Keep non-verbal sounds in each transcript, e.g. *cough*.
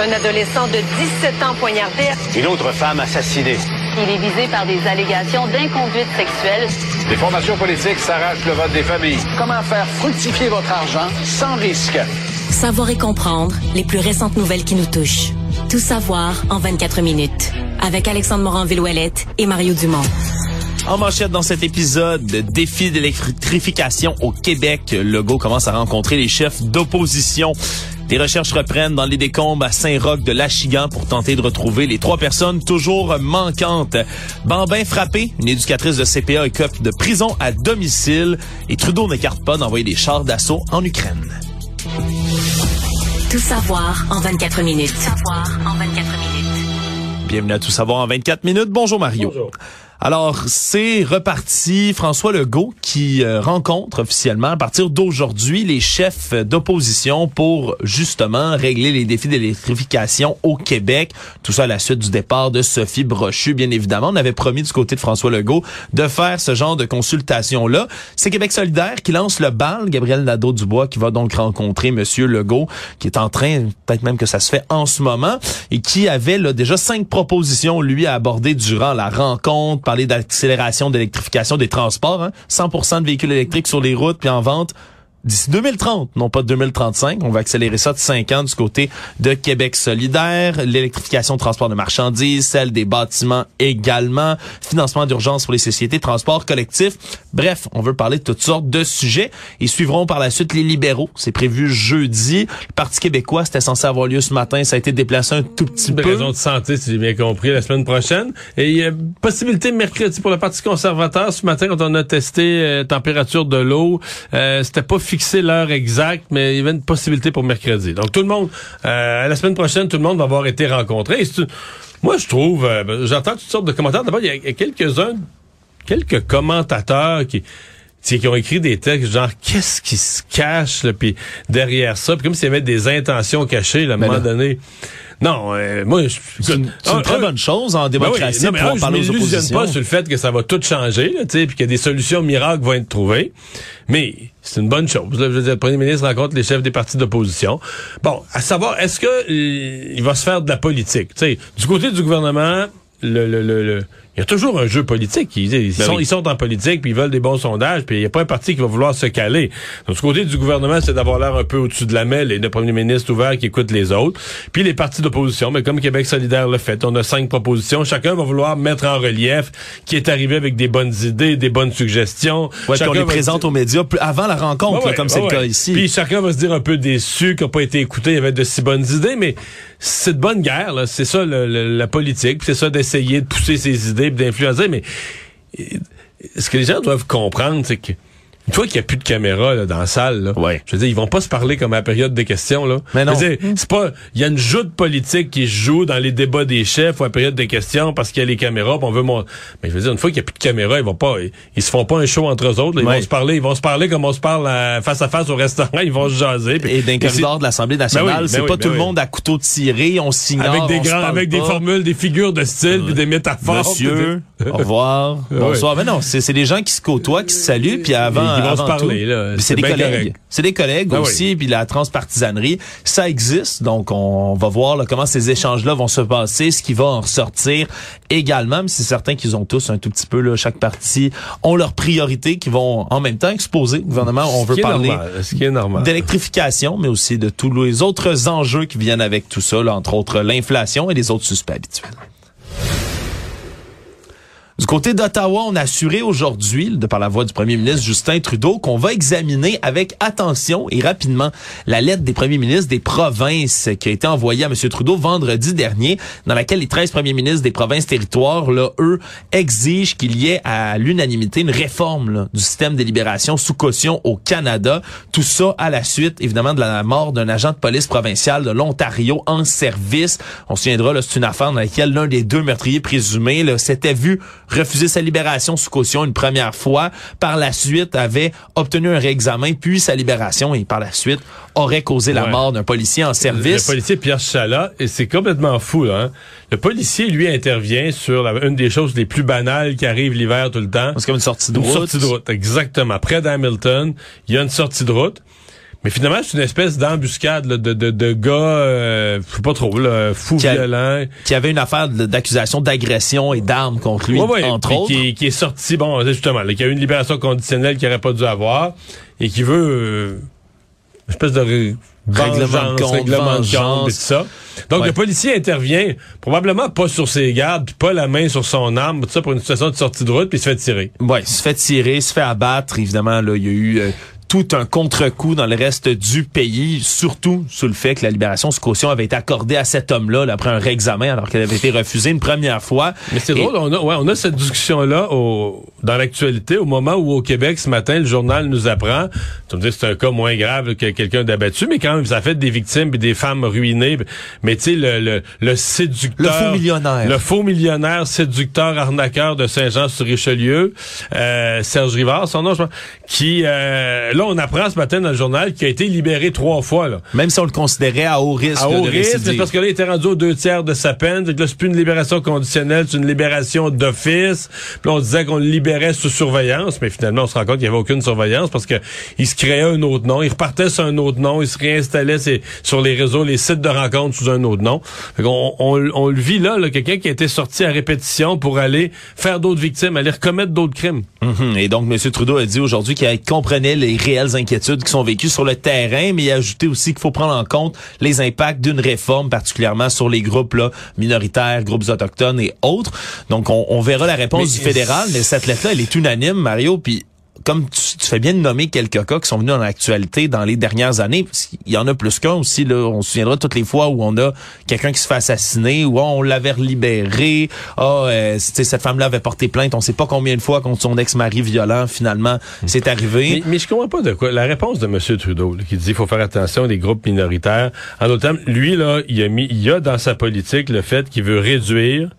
Un adolescent de 17 ans poignardé. Une autre femme assassinée. Il est visé par des allégations d'inconduite sexuelle. Les formations politiques s'arrachent le vote des familles. Comment faire fructifier votre argent sans risque? Savoir et comprendre les plus récentes nouvelles qui nous touchent. Tout savoir en 24 minutes. Avec Alexandre Morin-Villouellette et Mario Dumont. En manchette dans cet épisode, défi d'électrification au Québec. Legault commence à rencontrer les chefs d'opposition. Des recherches reprennent dans les décombres à Saint-Roch de l'Achigan pour tenter de retrouver les trois personnes toujours manquantes. Bambin frappé, une éducatrice de CPA écope de prison à domicile et Trudeau n'écarte pas d'envoyer des chars d'assaut en Ukraine. Tout savoir en 24 minutes. Tout savoir en 24 minutes. Bienvenue à Tout savoir en 24 minutes. Bonjour Mario. Bonjour. Alors, c'est reparti. François Legault qui euh, rencontre officiellement à partir d'aujourd'hui les chefs d'opposition pour justement régler les défis d'électrification au Québec. Tout ça à la suite du départ de Sophie Brochu, bien évidemment. On avait promis du côté de François Legault de faire ce genre de consultation-là. C'est Québec solidaire qui lance le bal. Gabriel Nadeau-Dubois qui va donc rencontrer Monsieur Legault, qui est en train, peut-être même que ça se fait en ce moment, et qui avait là, déjà cinq propositions, lui, à aborder durant la rencontre, parler d'accélération d'électrification des transports, hein? 100% de véhicules électriques sur les routes puis en vente d'ici 2030, non pas 2035. On va accélérer ça de 5 ans du côté de Québec solidaire, l'électrification de transport de marchandises, celle des bâtiments également, financement d'urgence pour les sociétés, transport collectif. Bref, on veut parler de toutes sortes de sujets et suivront par la suite les libéraux. C'est prévu jeudi. Le Parti québécois, c'était censé avoir lieu ce matin. Ça a été déplacé un tout petit peu. raison de santé, si j'ai bien compris, la semaine prochaine. Et il y a possibilité mercredi pour le Parti conservateur. Ce matin, quand on a testé euh, température de l'eau, euh, c'était pas fixé l'heure exacte, mais il y avait une possibilité pour mercredi. Donc tout le monde, euh, la semaine prochaine, tout le monde va avoir été rencontré. Moi, je trouve, euh, ben, j'entends toutes sortes de commentaires. D'abord, il y a- quelques-uns, quelques commentateurs qui qui ont écrit des textes genre qu'est-ce qui se cache là, puis derrière ça, puis comme s'il y avait des intentions cachées là, à un Ben moment là. donné. Non, euh, moi je C'est une, c'est une un- très un- bonne chose en ben oui, démocratie non, mais un, je parler m'illusionne oppositions. pas sur le fait que ça va tout changer, puis qu'il y a des solutions miracles vont être trouvées. Mais c'est une bonne chose. Là, je veux dire, le premier ministre rencontre les chefs des partis d'opposition. Bon, à savoir, est-ce que euh, il va se faire de la politique? Du côté du gouvernement, le, le, le, le- il y a toujours un jeu politique. Ils, ils Ben sont, oui. ils sont en politique, puis ils veulent des bons sondages, puis il n'y a pas un parti qui va vouloir se caler. Donc, du côté du gouvernement, c'est d'avoir l'air un peu au-dessus de la mêle et le premier ministre ouvert qui écoute les autres. Puis les partis d'opposition, mais comme Québec solidaire le fait, on a cinq propositions. Chacun va vouloir mettre en relief qui est arrivé avec des bonnes idées, des bonnes suggestions. Ouais, Chacun on les présente dire- aux médias avant la rencontre, Ouais, là, ouais, comme c'est le cas ici. Puis chacun va se dire un peu déçu, qui n'a pas été écouté, il y avait de si bonnes idées, mais c'est de bonne guerre, c'est ça le- le- la politique, c'est ça d'essayer de pousser ses idées, d'influencer, mais euh, ce que les gens doivent comprendre, c'est que une fois qu'il n'y a plus de caméra là, dans la salle, là, Ouais. je veux dire, ils vont pas se parler comme à la période des questions. Là. Mais non. C'est pas. Il y a une joute politique qui se joue dans les débats des chefs ou à la période des questions parce qu'il y a les caméras, puis on veut mon... Mais je veux dire, une fois qu'il n'y a plus de caméra, ils vont pas. Ils, ils se font pas un show entre eux autres. là. Ils Ouais. vont se parler, ils vont se parler comme on se parle face à face au restaurant, *laughs* ils vont se jaser. Et d'un corridor de l'Assemblée nationale, Ben oui, ben c'est oui, pas ben tout le monde à couteau tiré, on s'ignore, avec des grands, avec des formules, des figures de style, puis des métaphores. Monsieur, au revoir, *laughs* bonsoir. Mais non, c'est c'est des gens qui se côtoient, qui se saluent, puis avant, Ils vont se parler, C'est des collègues. C'est des collègues aussi, puis la transpartisanerie, ça existe. Donc, on va voir là, comment ces échanges-là vont se passer, ce qui va en ressortir également. Mais c'est certain qu'ils ont tous un tout petit peu, là, chaque parti ont leurs priorités qui vont en même temps exposer. Le gouvernement, on veut parler d'électrification, mais aussi de tous les autres enjeux qui viennent avec tout ça, là, entre autres l'inflation et les autres suspects habituels. Du côté d'Ottawa, on a assuré aujourd'hui, de par la voix du premier ministre Justin Trudeau, qu'on va examiner avec attention et rapidement la lettre des premiers ministres des provinces qui a été envoyée à M. Trudeau vendredi dernier, dans laquelle les 13 premiers ministres des provinces territoires, là, eux, exigent qu'il y ait à l'unanimité une réforme du système des libérations sous caution au Canada. Tout ça à la suite, évidemment, de la mort d'un agent de police provincial de l'Ontario en service. On se souviendra, c'est une affaire dans laquelle l'un des deux meurtriers présumés s'était vu refuser sa libération sous caution une première fois. Par la suite, avait obtenu un réexamen, puis sa libération, et par la suite, aurait causé la Ouais. mort d'un policier en Le service. policier Pierre Chalat, et c'est complètement fou, là. hein. Le policier, lui, intervient sur la- une des choses les plus banales qui arrivent l'hiver tout le temps. C'est comme une sortie de Une route. sortie de route, exactement. Près d'Hamilton, il y a une sortie de route. Mais finalement, c'est une espèce d'embuscade de, de, de gars, euh, je sais pas trop, là, Qui a- violents. Qui avait une affaire d'accusation d'agression et d'armes contre lui, Ouais, ouais, entre puis autres. Qui, qui est sorti, bon, justement, là, qui a eu une libération conditionnelle qu'il n'aurait pas dû avoir et qui veut euh, une espèce de Règlement de compte, règlement de compte et tout ça. Donc Ouais. le policier intervient, probablement pas sur ses gardes, puis pas la main sur son arme, tout ça pour une situation de sortie de route, puis il se fait tirer. Ouais, il se fait tirer, il se fait abattre. Évidemment, là, il y a eu euh, tout un contre-coup dans le reste du pays, surtout sous le fait que la libération sous caution avait été accordée à cet homme-là là, après un réexamen, alors qu'elle avait été refusée une première fois. Mais c'est Et- drôle, on a, ouais, on a cette discussion-là au, dans l'actualité, au moment où au Québec, ce matin, le journal nous apprend, tu me dis c'est un cas moins grave que quelqu'un d'abattu, mais quand même, ça fait des victimes et des femmes ruinées. Mais tu sais, le, le, le séducteur... Le faux millionnaire. Le faux millionnaire, séducteur, arnaqueur de Saint-Jean-sur-Richelieu, euh, Serge Rivard, son nom, je pense, qui... euh, là, on apprend ce matin dans le journal qu'il a été libéré trois fois, là. Même si on le considérait à haut risque À haut de risque, c'est parce que là, il était rendu aux deux tiers de sa peine. Que là, c'est plus une libération conditionnelle, c'est une libération d'office. Puis on disait qu'on le libérait sous surveillance, mais finalement, on se rend compte qu'il n'y avait aucune surveillance parce que il se créait un autre nom, il repartait sur un autre nom, il se réinstallait ses- sur les réseaux, les sites de rencontres sous un autre nom. Fait qu'on on, on le vit là, là quelqu'un qui a été sorti à répétition pour aller faire d'autres victimes, aller recommettre d'autres crimes. Mhm. Et donc, M. Trudeau a dit aujourd'hui qu'il comprenait les réelles inquiétudes qui sont vécues sur le terrain, mais il a ajouté aussi qu'il faut prendre en compte les impacts d'une réforme, particulièrement sur les groupes là, minoritaires, groupes autochtones et autres. Donc, on, on verra la réponse Mais- du fédéral, mais cette lettre-là, elle est unanime, Mario, puis comme tu, tu fais bien de nommer quelques cas qui sont venus dans l'actualité dans les dernières années, qu'il y en a plus qu'un aussi, là, on se souviendra toutes les fois où on a quelqu'un qui se fait assassiner, ah, on l'avait libéré, ah, euh, cette femme-là avait porté plainte, on sait pas combien de fois contre son ex-mari violent, finalement, c'est arrivé. Mais, je comprends pas de quoi. La réponse de M. Trudeau, qui dit qu'il faut faire attention des groupes minoritaires. En d'autres termes, lui, là, il a mis, il a dans sa politique le fait qu'il veut réduire.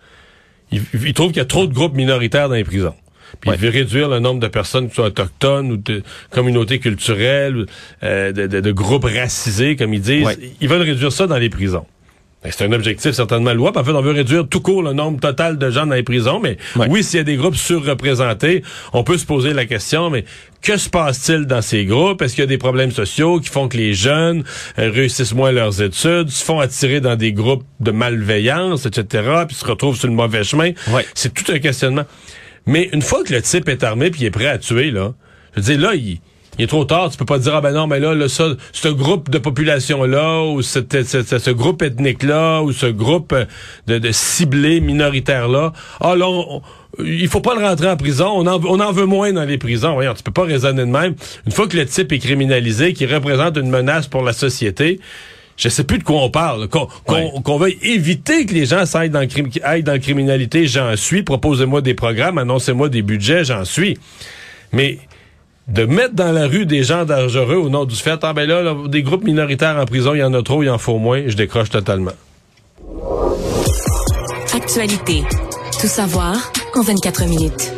Il, il trouve qu'il y a trop de groupes minoritaires dans les prisons. Puis Ouais. réduire le nombre de personnes qui sont autochtones ou de communautés culturelles, euh, de, de- de groupes racisés, comme ils disent. Ouais. Ils veulent réduire ça dans les prisons. C'est un objectif certainement louable. En fait, on veut réduire tout court le nombre total de gens dans les prisons, mais Ouais. oui, s'il y a des groupes surreprésentés, on peut se poser la question, mais que se passe-t-il dans ces groupes? Est-ce qu'il y a des problèmes sociaux qui font que les jeunes euh, réussissent moins leurs études, se font attirer dans des groupes de malveillance, etc., puis se retrouvent sur le mauvais chemin? Ouais. C'est tout un questionnement. Mais une fois que le type est armé puis il est prêt à tuer, là, je veux dire, là, il, est trop tard. Tu peux pas dire, ah ben non, mais là, là ça, ce groupe de population-là, ou ce, groupe ethnique-là, ou ce groupe euh, de, de ciblés minoritaires-là, ah là, il faut pas le rentrer en prison. On en, on en veut moins dans les prisons. Voyons, tu peux pas raisonner de même. Une fois que le type est criminalisé, qu'il représente une menace pour la société, je sais plus de quoi on parle. Qu'on Ouais. veuille éviter que les gens s'aillent dans, le crime- aillent dans la criminalité, j'en suis. Proposez-moi des programmes, annoncez-moi des budgets, j'en suis. Mais de mettre dans la rue des gens dangereux au nom du fait, ah ben là, là, des groupes minoritaires en prison, il y en a trop, il en faut moins, je décroche totalement. Actualité. Tout savoir en 24 minutes.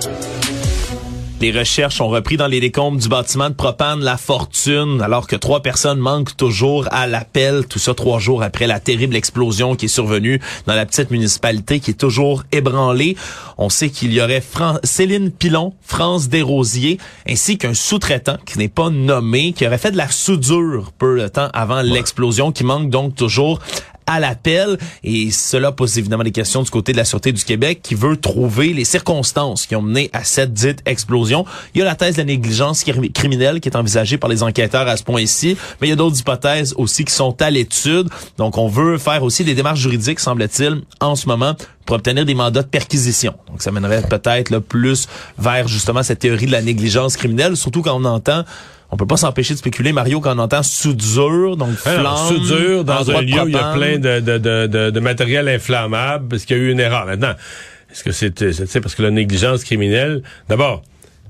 Les recherches ont repris dans les décombres du bâtiment de Propane La Fortune, alors que trois personnes manquent toujours à l'appel. Tout ça trois jours après la terrible explosion qui est survenue dans la petite municipalité qui est toujours ébranlée. On sait qu'il y aurait Fran- Céline Pilon, France Desrosiers, ainsi qu'un sous-traitant qui n'est pas nommé, qui aurait fait de la soudure peu de temps avant l'explosion, qui manque donc toujours à l'appel et cela pose évidemment des questions du côté de la Sûreté du Québec qui veut trouver les circonstances qui ont mené à cette dite explosion. Il y a la thèse de la négligence cri- criminelle qui est envisagée par les enquêteurs à ce point-ci, mais il y a d'autres hypothèses aussi qui sont à l'étude. Donc on veut faire aussi des démarches juridiques, semble-t-il, en ce moment pour obtenir des mandats de perquisition. Donc ça mènerait peut-être plus vers justement cette théorie de la négligence criminelle, surtout quand on entend on peut pas s'empêcher de spéculer, Mario, quand on entend soudure, donc flamme, Alors, soudure dans un lieu où il y a plein de, de, de, de, matériel inflammable parce qu'il y a eu une erreur. Maintenant, est-ce que c'est, parce que la négligence criminelle, d'abord,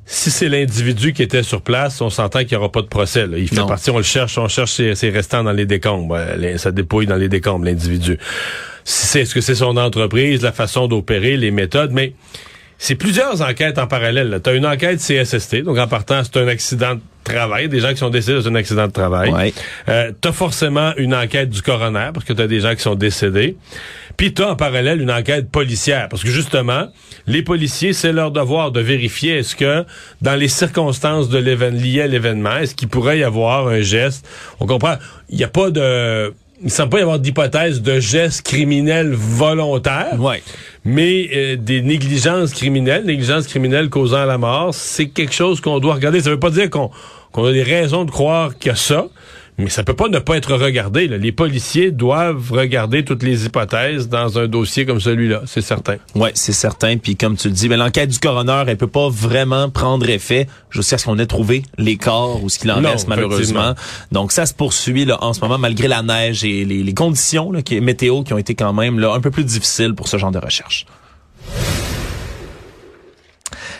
si c'est l'individu qui était sur place, on s'entend qu'il n'y aura pas de procès. là. Il fait Non. partie, on le cherche, on cherche ses, ses restants dans les décombres. Les- ça dépouille dans les décombres, l'individu. Si c'est, est-ce que c'est son entreprise, la façon d'opérer, les méthodes, mais c'est plusieurs enquêtes en parallèle. Tu as une enquête CSST, donc en partant, c'est un accident de travail, des gens qui sont décédés dans un accident de travail. Ouais. Euh, tu as forcément une enquête du coroner, parce que tu as des gens qui sont décédés. Puis tu as en parallèle une enquête policière, parce que justement, les policiers, c'est leur devoir de vérifier est-ce que, dans les circonstances de l'événement liées à l'événement, est-ce qu'il pourrait y avoir un geste. On comprend, il n'y a pas de il ne semble pas y avoir d'hypothèse de gestes criminels volontaires. Ouais. Mais euh, des négligences criminelles, négligences criminelles causant la mort, c'est quelque chose qu'on doit regarder. Ça veut pas dire qu'on qu'on a des raisons de croire qu'il y a ça, mais ça peut pas ne pas être regardé. là. Les policiers doivent regarder toutes les hypothèses dans un dossier comme celui-là, c'est certain. Ouais, c'est certain. Puis comme tu le dis, ben, l'enquête du coroner, elle peut pas vraiment prendre effet jusqu'à ce qu'on ait trouvé les corps ou ce qu'il en Non, reste malheureusement. Donc ça se poursuit là en ce moment malgré la neige et les, les conditions là, qui, météo qui ont été quand même là un peu plus difficiles pour ce genre de recherche.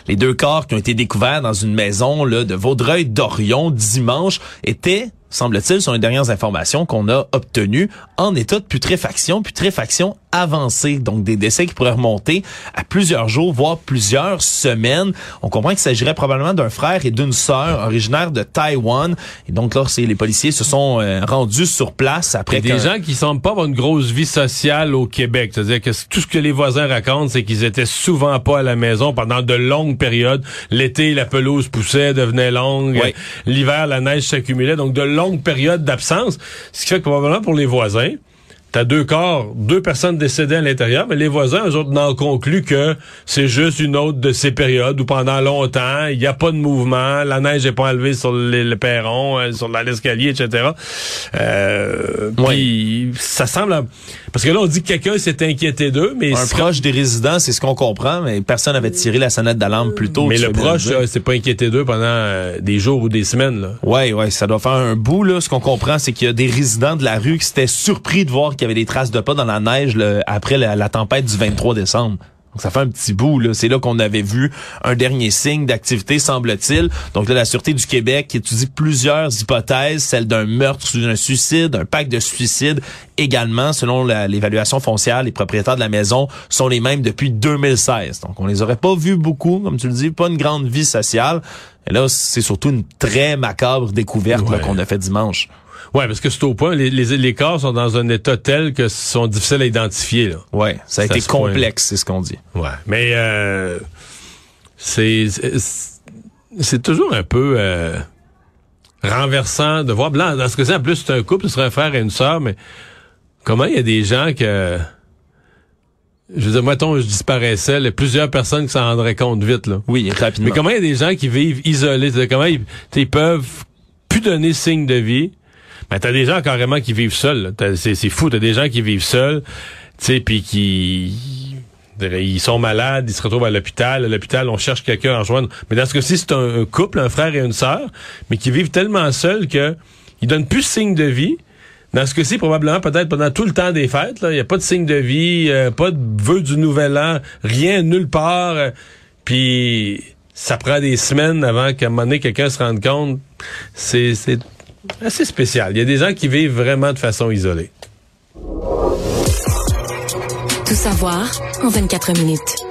Les deux corps qui ont été découverts dans une maison là, de Vaudreuil-Dorion dimanche étaient semble-t-il, sont les dernières informations qu'on a obtenues, en état de putréfaction, putréfaction Donc, des décès qui pourraient remonter à plusieurs jours, voire plusieurs semaines. On comprend qu'il s'agirait probablement d'un frère et d'une sœur originaires de Taïwan. Et donc, là, c'est, les policiers se sont euh, rendus sur place après des gens qui semblent pas avoir une grosse vie sociale au Québec. C'est-à-dire que tout ce que les voisins racontent, c'est qu'ils étaient souvent pas à la maison pendant de longues périodes. L'été, la pelouse poussait, devenait longue. Oui. L'hiver, la neige s'accumulait. Donc, de longues périodes d'absence. Ce qui fait que probablement pour les voisins, T'as deux corps, deux personnes décédées à l'intérieur, mais les voisins, eux autres, n'en concluent que c'est juste une autre de ces périodes où pendant longtemps, il n'y a pas de mouvement, la neige n'est pas enlevée sur le, le perron, euh, sur l'escalier, etc. Euh, Puis ça semble... Parce que là, on dit que quelqu'un s'est inquiété d'eux, mais... un proche des résidents, c'est ce qu'on comprend, mais personne n'avait tiré la sonnette d'alarme plus tôt. Mais le proche, là, c'est pas inquiété d'eux pendant euh, des jours ou des semaines. Là. Ouais, ouais, ça doit faire un bout là. Ce qu'on comprend, c'est qu'il y a des résidents de la rue qui s'étaient surpris de voir qu'il y avait des traces de pas dans la neige après la, la tempête du 23 décembre. Donc ça fait un petit bout là. C'est là qu'on avait vu un dernier signe d'activité, semble-t-il. Donc là, la sûreté du Québec étudie plusieurs hypothèses, celle d'un meurtre, d'un suicide, un pacte de suicide également. Selon l'évaluation foncière, les propriétaires de la maison sont les mêmes depuis 2016. Donc on les aurait pas vus beaucoup, comme tu le dis, pas une grande vie sociale. Et là, c'est surtout une très macabre découverte Ouais. qu'on a fait dimanche. Ouais, parce que c'est au point, les, les, les corps sont dans un état tel que sont difficiles à identifier. Là. Ouais, ça a été complexe, c'est ce qu'on dit. Ouais. Mais euh, c'est c'est- c'est toujours un peu euh, renversant de voir. Blanc, dans ce cas-ci, en plus, c'est un couple, ce serait un frère et une sœur, mais comment il y a des gens que. Je veux dire, mettons, je disparaissais, là, plusieurs personnes qui s'en rendraient compte vite, là. Oui, rapidement. Mais comment il y a des gens qui vivent isolés? Comment ils, ils peuvent plus donner signe de vie? Ben, t'as des gens carrément qui vivent seuls. C'est, fou. T'as des gens qui vivent seuls, tu sais, puis qui... Ils sont malades, ils se retrouvent à l'hôpital. À l'hôpital, on cherche quelqu'un à rejoindre. Mais dans ce cas-ci, c'est un, couple, un frère et une sœur, mais qui vivent tellement seuls que ils donnent plus signe de vie. Dans ce cas-ci, probablement, peut-être pendant tout le temps des fêtes, il n'y a pas de signe de vie, euh, pas de vœux du nouvel an, rien, nulle part. euh, puis ça prend des semaines avant qu'à un moment donné, quelqu'un se rende compte. C'est assez spécial. Il y a des gens qui vivent vraiment de façon isolée. Tout savoir en 24 minutes.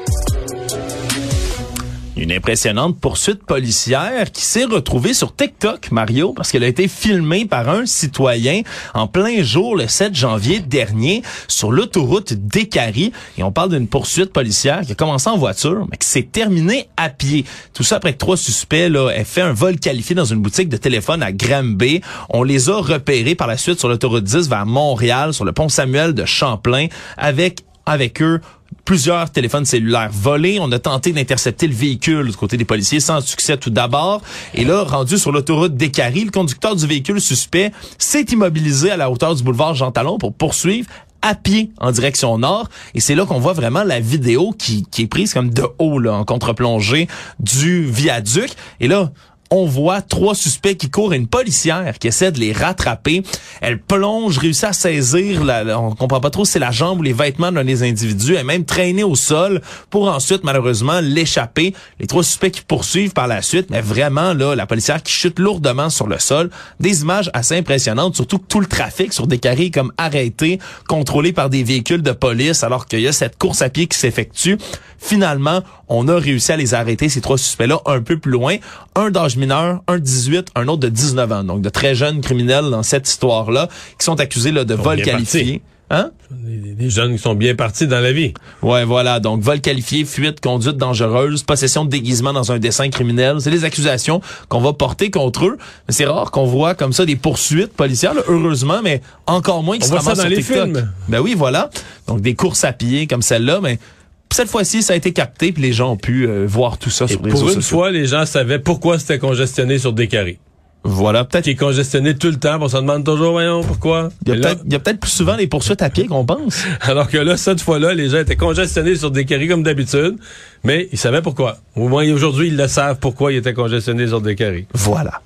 Une impressionnante poursuite policière qui s'est retrouvée sur TikTok, Mario, parce qu'elle a été filmée par un citoyen en plein jour le 7 janvier dernier sur l'autoroute d'Écarie. Et on parle d'une poursuite policière qui a commencé en voiture, mais qui s'est terminée à pied. Tout ça après que trois suspects là, aient fait un vol qualifié dans une boutique de téléphone à Granby. On les a repérés par la suite sur l'autoroute 10 vers Montréal, sur le pont Samuel de Champlain, avec avec eux plusieurs téléphones cellulaires volés. On a tenté d'intercepter le véhicule du côté des policiers sans succès tout d'abord. Et là, rendu sur l'autoroute d'Écarie, le conducteur du véhicule suspect s'est immobilisé à la hauteur du boulevard Jean Talon pour poursuivre à pied en direction nord. Et c'est là qu'on voit vraiment la vidéo qui, qui est prise comme de haut, là, en contre-plongée du viaduc. Et là, on voit trois suspects qui courent une policière qui essaie de les rattraper. Elle plonge, réussit à saisir, la, on comprend pas trop si c'est la jambe ou les vêtements d'un des individus, elle même traînée au sol pour ensuite malheureusement l'échapper. Les trois suspects qui poursuivent par la suite, mais vraiment là, la policière qui chute lourdement sur le sol. Des images assez impressionnantes, surtout que tout le trafic sur des carrés comme arrêté, contrôlé par des véhicules de police, alors qu'il y a cette course à pied qui s'effectue. Finalement, on a réussi à les arrêter, ces trois suspects-là, un peu plus loin. Un d'âge un de 18, un autre de 19 ans. Donc, de très jeunes criminels dans cette histoire-là, qui sont accusés là, de vol qualifié. Hein? Des jeunes qui sont bien partis dans la vie. Ouais, voilà. Donc, vol qualifié, fuite, conduite dangereuse, possession de déguisement dans un dessin criminel. C'est les accusations qu'on va porter contre eux. Mais c'est rare qu'on voit comme ça des poursuites policières, là, heureusement, mais encore moins qui se voit ça dans sur les TikTok. films. Ben oui, voilà. Donc, des courses à pied comme celle-là, mais cette fois-ci, ça a été capté, puis les gens ont pu euh, voir tout ça Et sur les pour réseaux une sociaux. fois, les gens savaient pourquoi c'était congestionné sur des carrés. Voilà, peut-être Qui est congestionné tout le temps, on se demande toujours, voyons, pourquoi. il y a là- peut-être plus souvent des poursuites à pied qu'on pense. *laughs* alors que là, cette fois-là, les gens étaient congestionnés sur des carrés comme d'habitude, mais ils savaient pourquoi. Au moins, aujourd'hui, ils le savent pourquoi ils étaient congestionnés sur des carrés. Voilà.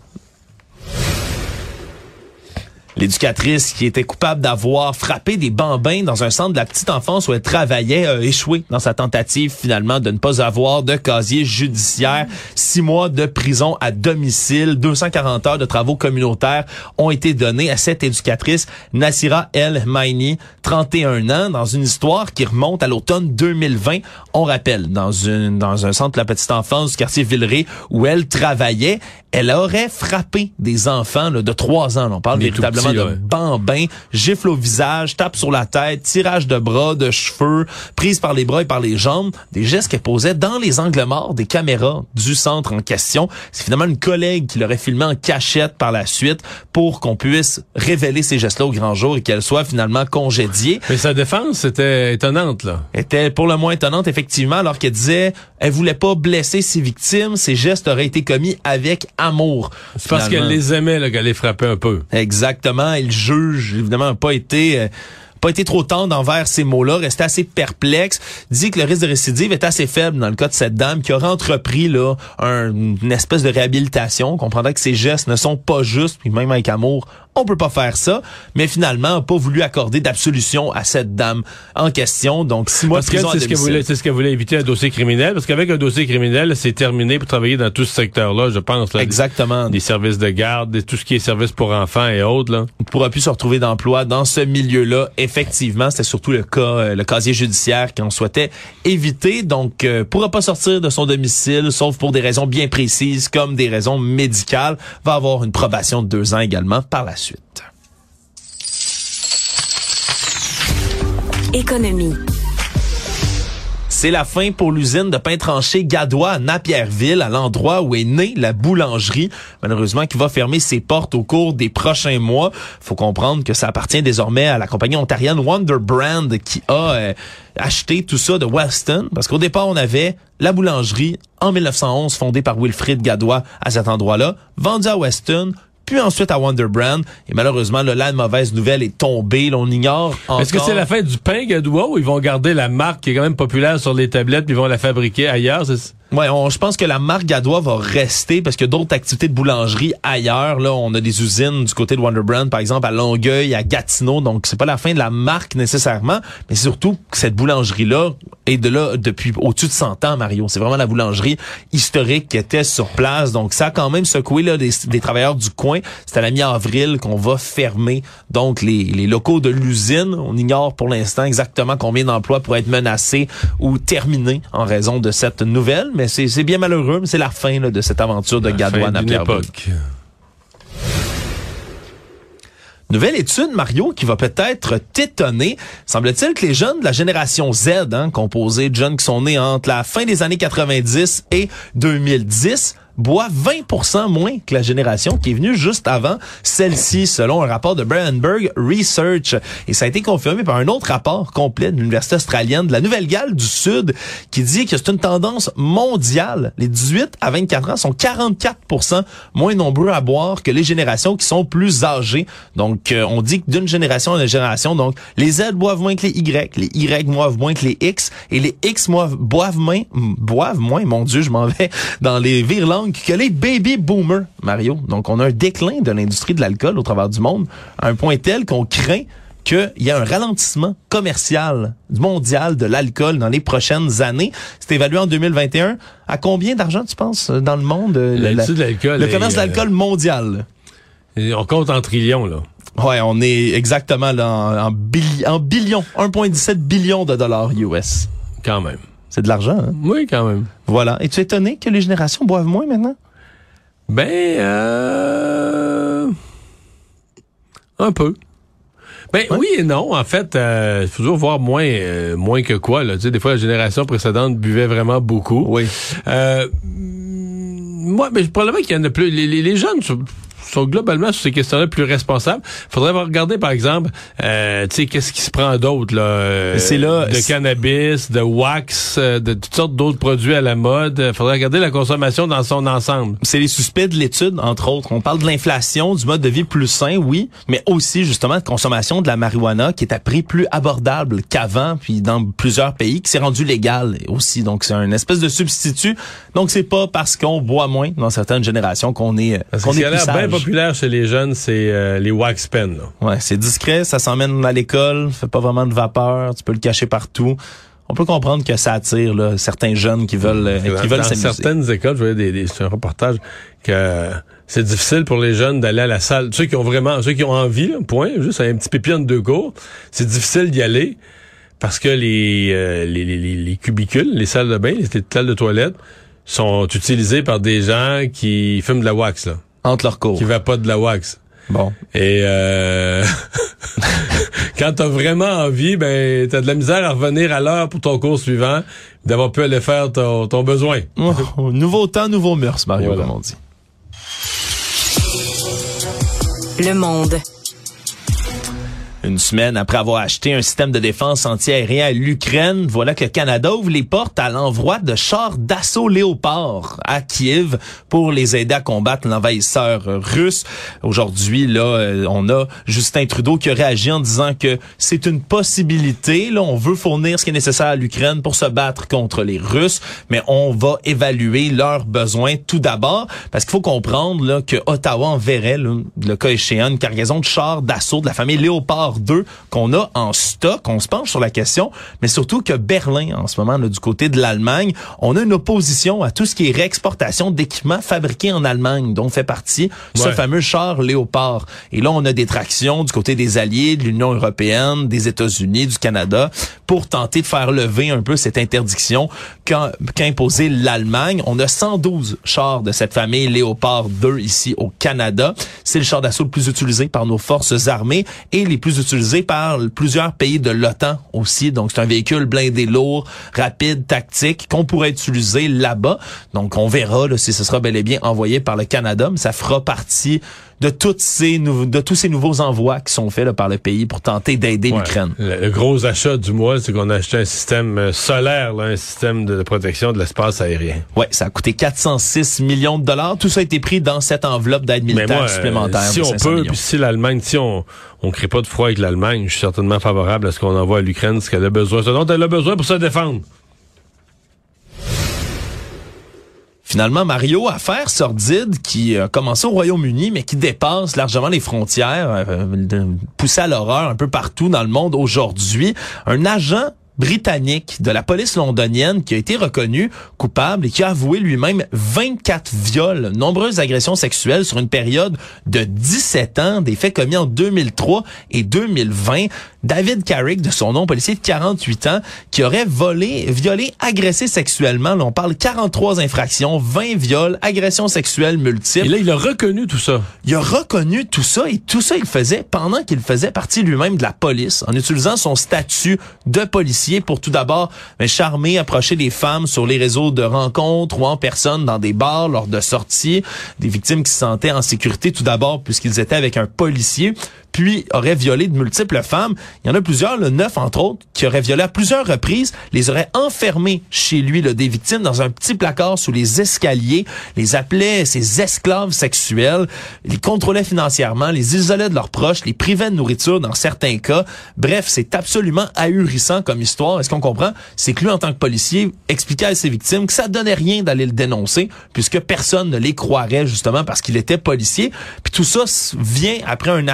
L'éducatrice qui était coupable d'avoir frappé des bambins dans un centre de la petite enfance où elle travaillait a échoué dans sa tentative finalement de ne pas avoir de casier judiciaire. Six mois de prison à domicile, 240 heures de travaux communautaires ont été donnés à cette éducatrice, Nassira El Maini, 31 ans, dans une histoire qui remonte à l'automne 2020. On rappelle, dans, une, dans un centre de la petite enfance du quartier Villeray où elle travaillait, elle aurait frappé des enfants là, de 3 ans. On parle véritablement de ouais. bambins, gifle au visage, tape sur la tête, tirage de bras, de cheveux, prise par les bras et par les jambes, des gestes qu'elle posait dans les angles morts des caméras du centre en question. C'est finalement une collègue qui l'aurait filmé en cachette par la suite pour qu'on puisse révéler ces gestes-là au grand jour et qu'elle soit finalement congédiée Mais sa défense, c'était étonnante, là. était pour le moins étonnante, effectivement, alors qu'elle disait elle voulait pas blesser ses victimes, ses gestes auraient été commis avec amour. C'est parce qu'elle les aimait, là, qu'elle les frappait un peu. Exactement. Et le juge, évidemment, n'a pas été... euh, pas été trop tendre envers ces mots-là, restait assez perplexe, dit que le risque de récidive est assez faible dans le cas de cette dame qui aurait entrepris là un- une espèce de réhabilitation. On comprendrait que ses gestes ne sont pas justes, puis même avec amour, on peut pas faire ça, mais finalement, n'a pas voulu accorder d'absolution à cette dame en question. Donc, six mois de Parce qu'elle, prison c'est ce qu'elle voulait, ce voulait éviter un dossier criminel. Parce qu'avec un dossier criminel, c'est terminé pour travailler dans tout ce secteur-là, je pense. Là, Exactement. Des, des services de garde, tout ce qui est services pour enfants et autres, là. ne pourra plus se retrouver d'emploi dans ce milieu-là. Effectivement, c'était surtout le cas, euh, le casier judiciaire qu'on souhaitait éviter. Donc, euh, pourra pas sortir de son domicile, sauf pour des raisons bien précises, comme des raisons médicales. Va avoir une probation de deux ans également par la suite. Économie. C'est la fin pour l'usine de pain tranché Gadois à Napierville, à l'endroit où est née la boulangerie. Malheureusement, qui va fermer ses portes au cours des prochains mois. Faut comprendre que ça appartient désormais à la compagnie ontarienne Wonder Brand qui a euh, acheté tout ça de Weston. Parce qu'au départ, on avait la boulangerie en 1911 fondée par Wilfrid Gadois à cet endroit-là, vendue à Weston puis ensuite à Wonder Brand. Et malheureusement, là, la mauvaise nouvelle est tombée. Là, on ignore encore. Est-ce que c'est la fin du pain Gadois ou ils vont garder la marque qui est quand même populaire sur les tablettes puis ils vont la fabriquer ailleurs? C'est- Ouais, on- je pense que la marque Gadois va rester parce a d'autres activités de boulangerie ailleurs. Là, on a des usines du côté de Wonder Brand, par exemple à Longueuil, à Gatineau. Donc, c'est pas la fin de la marque nécessairement, mais surtout que cette boulangerie-là est de là depuis au-dessus de 100 ans, Mario. C'est vraiment la boulangerie historique qui était sur place. Donc, ça a quand même secoué là, des, des travailleurs du coin. C'est à la mi-avril qu'on va fermer donc les, les locaux de l'usine. On ignore pour l'instant exactement combien d'emplois pourraient être menacés ou terminés en raison de cette nouvelle, mais c'est bien malheureux, mais c'est la fin là, de cette aventure de Fin à époque. Nouvelle étude, Mario, qui va peut-être t'étonner. Semble-t-il que les jeunes de la génération Z, hein, composée de jeunes qui sont nés entre la fin des années 90 et 2010, boivent 20% moins que la génération qui est venue juste avant celle-ci, selon un rapport de Brandenburg Research. Et ça a été confirmé par un autre rapport complet de l'Université australienne de la Nouvelle-Galles du Sud qui dit que c'est une tendance mondiale. Les 18 à 24 ans sont 44% moins nombreux à boire que les générations qui sont plus âgées. Donc, euh, on dit que d'une génération à une génération, donc les Z boivent moins que les Y, les Y boivent moins que les X, et les X boivent, moins, boivent moins, mon Dieu, je m'en vais dans les virelangues donc que les baby boomers, Mario, donc on a un déclin de l'industrie de l'alcool au travers du monde, à un point tel qu'on craint qu'il y a un ralentissement commercial mondial de l'alcool dans les prochaines années. C'est évalué en 2021. À combien d'argent, tu penses, dans le monde? euh, la- L'industrie de l'alcool le commerce de euh, l'alcool mondial? On compte en trillions, là. Ouais, on est exactement là, en, en, billi- en billions, 1,17 billion de dollars US. Quand même. C'est de l'argent, hein? Oui, quand même. Voilà. Es-tu étonné que les générations boivent moins maintenant? Ben, euh... Un peu. Ben oui et non. En fait, euh, faut toujours voir moins, euh, moins que quoi. Là. Tu sais, des fois, la génération précédente buvait vraiment beaucoup. Oui. Euh, moi, mais probablement qu'il y en a plus. Les, les, les jeunes sont, globalement sur ces questions-là plus responsables. Faudrait regarder, par exemple, euh, tu sais, qu'est-ce qui se prend d'autre là euh, C'est là- de cannabis, de wax, euh, de toutes sortes d'autres produits à la mode. Faudrait regarder la consommation dans son ensemble. C'est les suspects de l'étude, entre autres. On parle de l'inflation, du mode de vie plus sain, oui, mais aussi justement de consommation de la marijuana qui est à prix plus abordable qu'avant, puis dans plusieurs pays, qui s'est rendu légal aussi. Donc c'est un espèce de substitut. Donc c'est pas parce qu'on boit moins dans certaines générations qu'on est qu'on est plus populaire chez les jeunes, c'est euh, les wax pens. là. Ouais, c'est discret, ça s'emmène à l'école, fait pas vraiment de vapeur, tu peux le cacher partout. On peut comprendre que ça attire là, certains jeunes qui veulent euh, Dans, qui veulent dans s'amuser. certaines écoles, je voyais des, des, c'est un reportage que c'est difficile pour les jeunes d'aller à la salle. Ceux qui ont vraiment, ceux qui ont envie, là, point, juste un petit pépion de deux cours, c'est difficile d'y aller parce que les, euh, les, les, les- les cubicules, les salles de bain, les salles de toilette sont utilisées par des gens qui fument de la wax, là, entre leurs cours. qui va pas de la wax. Bon. Et euh, *laughs* quand t'as vraiment envie, ben t'as de la misère à revenir à l'heure pour ton cours suivant, d'avoir pu aller faire ton, ton besoin. Oh, nouveau temps, nouveau mœurs, Mario, Voilà. comme on dit. Le monde. Une semaine après avoir acheté un système de défense antiaérien à l'Ukraine, voilà que le Canada ouvre les portes à l'envoi de chars d'assaut Léopard à Kiev pour les aider à combattre l'envahisseur russe. Aujourd'hui, là, euh, on a Justin Trudeau qui a réagi en disant que c'est une possibilité. Là, on veut fournir ce qui est nécessaire à l'Ukraine pour se battre contre les Russes, mais on va évaluer leurs besoins tout d'abord, parce qu'il faut comprendre là, que Ottawa enverrait, là, le cas échéant, une cargaison de chars d'assaut de la famille Léopard 2 qu'on a en stock. On se penche sur la question, mais surtout que Berlin, en ce moment, là, du côté de l'Allemagne, on a une opposition à tout ce qui est réexportation d'équipements fabriqués en Allemagne, dont fait partie ce fameux char Léopard. Et là, on a des tractions du côté des alliés, de l'Union européenne, des États-Unis, du Canada, pour tenter de faire lever un peu cette interdiction imposé l'Allemagne. On a 112 chars de cette famille Léopard 2 ici au Canada. C'est le char d'assaut le plus utilisé par nos forces armées et les plus utilisés par plusieurs pays de l'OTAN aussi. Donc, c'est un véhicule blindé lourd, rapide, tactique, qu'on pourrait utiliser là-bas. Donc, on verra si ce sera bel et bien envoyé par le Canada, mais ça fera partie de toutes ces de tous ces nouveaux envois qui sont faits là, par le pays pour tenter d'aider Ouais. l'Ukraine. Le, le gros achat du mois, c'est qu'on a acheté un système euh, solaire, là, un système de protection de l'espace aérien. Ouais, ça a coûté 406 millions de dollars. Tout ça a été pris dans cette enveloppe d'aide militaire moi, euh, supplémentaire. si de on 500 peut, puis si l'Allemagne, si on on crée pas de froid avec l'Allemagne, je suis certainement favorable à ce qu'on envoie à l'Ukraine, ce qu'elle a besoin, ce dont elle a besoin pour se défendre. Finalement, Mario, affaire sordide qui a commencé au Royaume-Uni, mais qui dépasse largement les frontières, euh, à l'horreur un peu partout dans le monde aujourd'hui. Un agent britannique de la police londonienne qui a été reconnu coupable et qui a avoué lui-même 24 viols, nombreuses agressions sexuelles sur une période de 17 ans, des faits commis en 2003 et 2020. David Carrick, de son nom, policier de 48 ans, qui aurait volé, violé, agressé sexuellement. Là, on parle 43 infractions, 20 viols, agressions sexuelles multiples. Et là, il a reconnu tout ça. Il a reconnu tout ça et tout ça il faisait pendant qu'il faisait partie lui-même de la police en utilisant son statut de policier pour tout d'abord ben, charmer, approcher des femmes sur les réseaux de rencontres ou en personne dans des bars lors de sorties, des victimes qui se sentaient en sécurité tout d'abord puisqu'ils étaient avec un policier, puis aurait violé de multiples femmes. Il y en a plusieurs, le neuf entre autres, qui auraient violé à plusieurs reprises, les auraient enfermés chez lui, là, des victimes, dans un petit placard sous les escaliers, les appelait ses esclaves sexuels, les contrôlait financièrement, les isolait de leurs proches, les privait de nourriture dans certains cas. Bref, c'est absolument ahurissant comme histoire. Est-ce qu'on comprend? C'est que lui, en tant que policier, expliquait à ses victimes que ça donnait rien d'aller le dénoncer, puisque personne ne les croirait justement parce qu'il était policier. Puis tout ça vient après une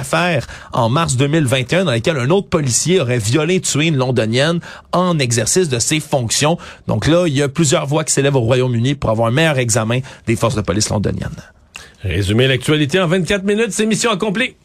en mars 2021 dans laquelle un autre policier aurait violé et tué une londonienne en exercice de ses fonctions. Donc là, il y a plusieurs voix qui s'élèvent au Royaume-Uni pour avoir un meilleur examen des forces de police londoniennes. Résumer l'actualité en 24 minutes, c'est mission accomplie.